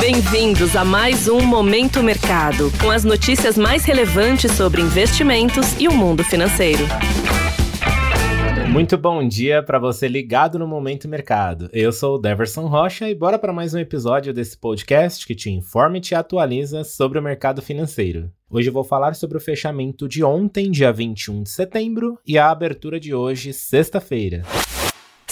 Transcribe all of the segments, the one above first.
Bem-vindos a mais um Momento Mercado, com as notícias mais relevantes sobre investimentos e o mundo financeiro. Muito bom dia para você ligado no Momento Mercado. Eu sou o Deverson Rocha e bora para mais um episódio desse podcast que te informa e te atualiza sobre o mercado financeiro. Hoje eu vou falar sobre o fechamento de ontem, dia 21 de setembro, e a abertura de hoje, sexta-feira.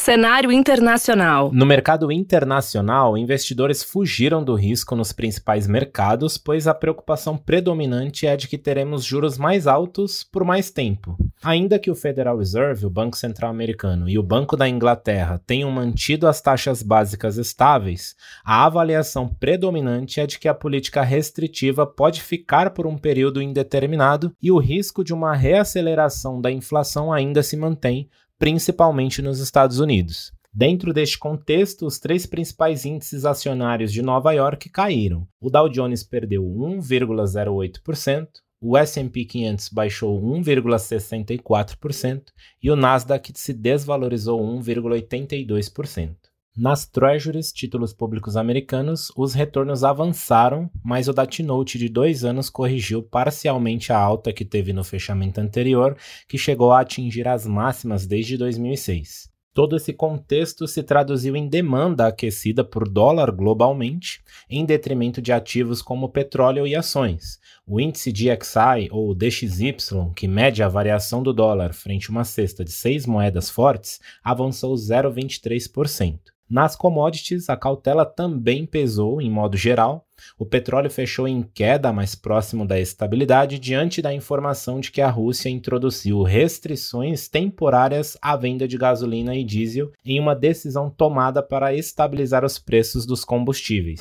Cenário internacional. No mercado internacional, investidores fugiram do risco nos principais mercados, pois a preocupação predominante é de que teremos juros mais altos por mais tempo. Ainda que o Federal Reserve, o Banco Central Americano, e o Banco da Inglaterra tenham mantido as taxas básicas estáveis, a avaliação predominante é de que a política restritiva pode ficar por um período indeterminado e o risco de uma reaceleração da inflação ainda se mantém, principalmente nos Estados Unidos. Dentro deste contexto, os três principais índices acionários de Nova York caíram. O Dow Jones perdeu 1,08%, o S&P 500 baixou 1,64% e o Nasdaq se desvalorizou 1,82%. Nas Treasuries, títulos públicos americanos, os retornos avançaram, mas o da T-Note de dois anos corrigiu parcialmente a alta que teve no fechamento anterior, que chegou a atingir as máximas desde 2006. Todo esse contexto se traduziu em demanda aquecida por dólar globalmente, em detrimento de ativos como petróleo e ações. O índice DXY, ou DXY, que mede a variação do dólar frente a uma cesta de seis moedas fortes, avançou 0,23%. Nas commodities, a cautela também pesou em modo geral. O petróleo fechou em queda mais próximo da estabilidade diante da informação de que a Rússia introduziu restrições temporárias à venda de gasolina e diesel em uma decisão tomada para estabilizar os preços dos combustíveis.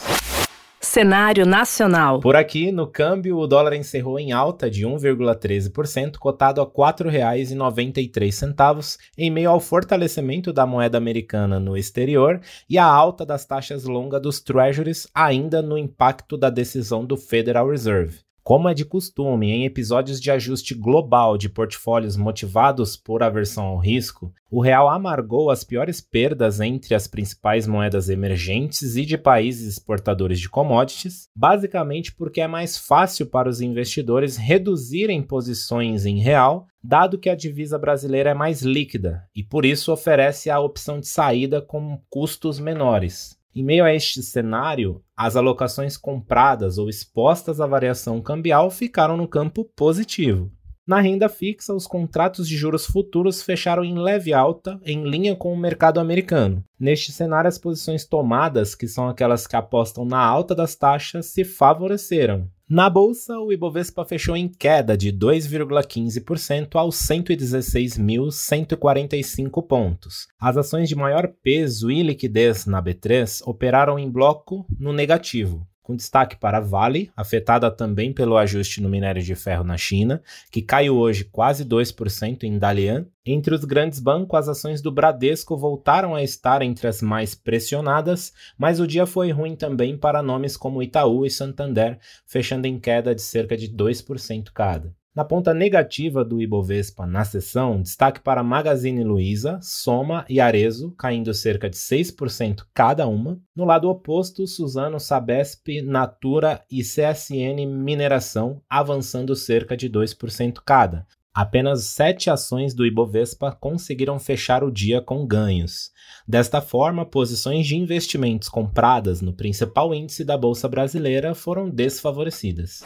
Cenário nacional. Por aqui, no câmbio, o dólar encerrou em alta de 1,13%, cotado a R$ 4,93, em meio ao fortalecimento da moeda americana no exterior e a alta das taxas longas dos treasuries, ainda no impacto da decisão do Federal Reserve. Como é de costume, em episódios de ajuste global de portfólios motivados por aversão ao risco, o real amargou as piores perdas entre as principais moedas emergentes e de países exportadores de commodities, basicamente porque é mais fácil para os investidores reduzirem posições em real, dado que a divisa brasileira é mais líquida e por isso oferece a opção de saída com custos menores. Em meio a este cenário, as alocações compradas ou expostas à variação cambial ficaram no campo positivo. Na renda fixa, os contratos de juros futuros fecharam em leve alta, em linha com o mercado americano. Neste cenário, as posições tomadas, que são aquelas que apostam na alta das taxas, se favoreceram. Na bolsa, o Ibovespa fechou em queda de 2,15% aos 116.145 pontos. As ações de maior peso e liquidez na B3 operaram em bloco no negativo com destaque para a Vale, afetada também pelo ajuste no minério de ferro na China, que caiu hoje quase 2% em Dalian. Entre os grandes bancos, as ações do Bradesco voltaram a estar entre as mais pressionadas, mas o dia foi ruim também para nomes como Itaú e Santander, fechando em queda de cerca de 2% cada. Na ponta negativa do Ibovespa na sessão, destaque para Magazine Luiza, Soma e Arezo, caindo cerca de 6% cada uma. No lado oposto, Suzano, Sabesp, Natura e CSN Mineração, avançando cerca de 2% cada. Apenas sete ações do Ibovespa conseguiram fechar o dia com ganhos. Desta forma, posições de investimentos compradas no principal índice da Bolsa Brasileira foram desfavorecidas.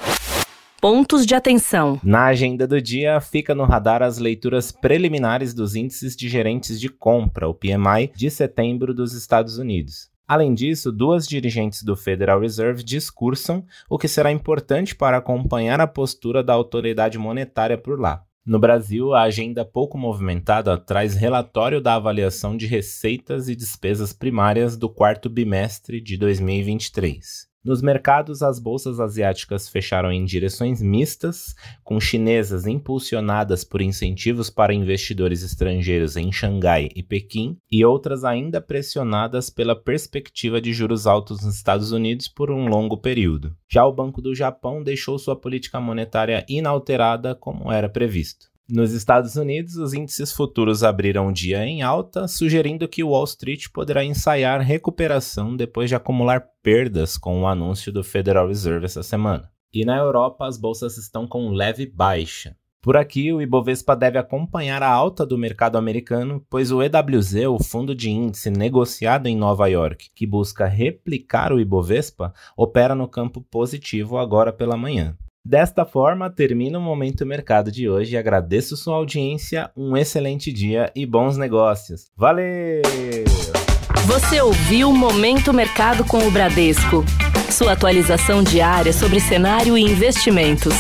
Pontos de atenção. Na agenda do dia, fica no radar as leituras preliminares dos índices de gerentes de compra, o PMI, de setembro dos Estados Unidos. Além disso, duas dirigentes do Federal Reserve discursam, o que será importante para acompanhar a postura da autoridade monetária por lá. No Brasil, a agenda pouco movimentada traz relatório da avaliação de receitas e despesas primárias do quarto bimestre de 2023. Nos mercados, as bolsas asiáticas fecharam em direções mistas, com chinesas impulsionadas por incentivos para investidores estrangeiros em Xangai e Pequim, e outras ainda pressionadas pela perspectiva de juros altos nos Estados Unidos por um longo período. Já o Banco do Japão deixou sua política monetária inalterada como era previsto. Nos Estados Unidos, os índices futuros abriram o dia em alta, sugerindo que Wall Street poderá ensaiar recuperação depois de acumular perdas com o anúncio do Federal Reserve essa semana. E na Europa, as bolsas estão com leve baixa. Por aqui, o Ibovespa deve acompanhar a alta do mercado americano, pois o EWZ, o fundo de índice negociado em Nova York, que busca replicar o Ibovespa, opera no campo positivo agora pela manhã. Desta forma, termina o Momento Mercado de hoje. Agradeço sua audiência, um excelente dia e bons negócios. Valeu! Você ouviu Momento Mercado com o Bradesco. Sua atualização diária sobre cenário e investimentos.